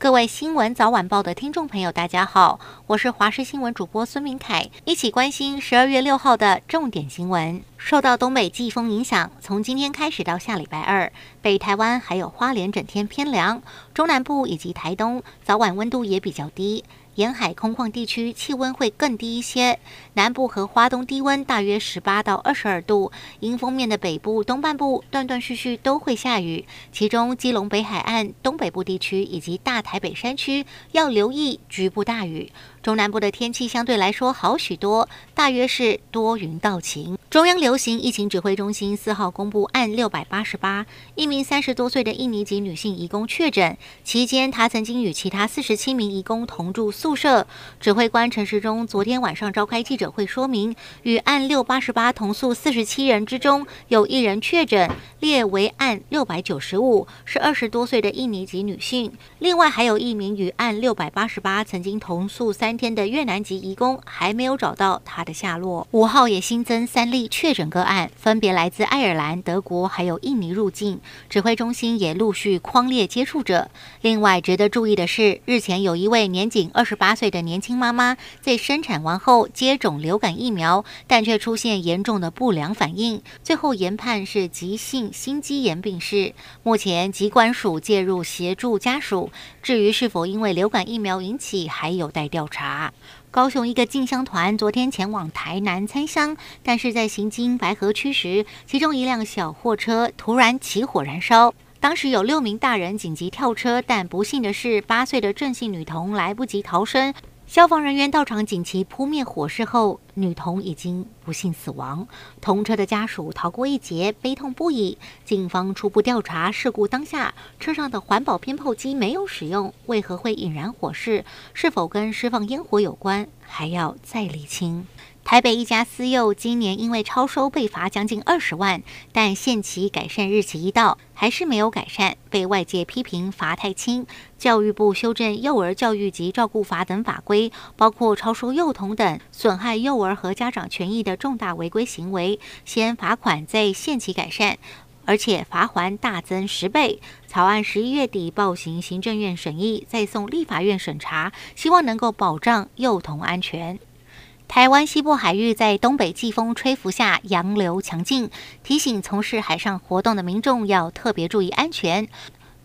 各位新闻早晚报的听众朋友，大家好，我是华视新闻主播孙明凯，一起关心十二月六号的重点新闻。受到东北季风影响，从今天开始到下礼拜二，北台湾还有花莲整天偏凉，中南部以及台东早晚温度也比较低。沿海空旷地区气温会更低一些，南部和花东低温大约十八到二十二度。迎风面的北部、东半部断断续续都会下雨，其中基隆北海岸、东北部地区以及大台北山区要留意局部大雨。中南部的天气相对来说好许多，大约是多云到晴。中央流行疫情指挥中心四号公布，案六百八十八，一名三十多岁的印尼籍女性移工确诊，期间她曾经与其他四十七名移工同住宿舍。指挥官陈时中昨天晚上召开记者会说明，与案六八十八同宿四十七人之中，有一人确诊，列为案六百九十五，是二十多岁的印尼籍女性。另外还有一名与案六百八十八曾经同宿三天的越南籍移工，还没有找到他的下落。五号也新增三例。确诊个案分别来自爱尔兰、德国，还有印尼入境。指挥中心也陆续框列接触者。另外，值得注意的是，日前有一位年仅二十十八岁的年轻妈妈在生产完后接种流感疫苗，但却出现严重的不良反应，最后研判是急性心肌炎病逝。目前疾管署介入协助家属，至于是否因为流感疫苗引起，还有待调查。高雄一个进香团昨天前往台南参香，但是在行经白河区时，其中一辆小货车突然起火燃烧。当时有六名大人紧急跳车，但不幸的是，八岁的郑姓女童来不及逃生。消防人员到场紧急扑灭火势后，女童已经不幸死亡。同车的家属逃过一劫，悲痛不已。警方初步调查，事故当下车上的环保鞭炮机没有使用，为何会引燃火势？是否跟释放烟火有关？还要再厘清。台北一家私幼今年因为超收被罚将近二十万，但限期改善日期一到，还是没有改善，被外界批评罚太轻。教育部修正幼儿教育及照顾法等法规，包括超收幼童等损害幼儿和家长权益的重大违规行为，先罚款再限期改善，而且罚锾大增十倍。草案十一月底报行行政院审议，再送立法院审查，希望能够保障幼童安全。台湾西部海域在东北季风吹拂下，洋流强劲，提醒从事海上活动的民众要特别注意安全。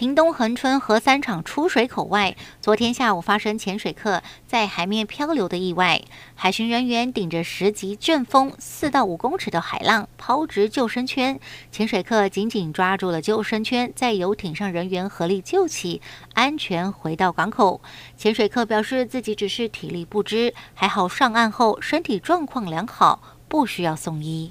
屏东恒春核三厂出水口外，昨天下午发生潜水客在海面漂流的意外。海巡人员顶着十级阵风、四到五公尺的海浪抛掷救生圈，潜水客紧紧抓住了救生圈，在游艇上人员合力救起，安全回到港口。潜水客表示自己只是体力不支，还好上岸后身体状况良好，不需要送医。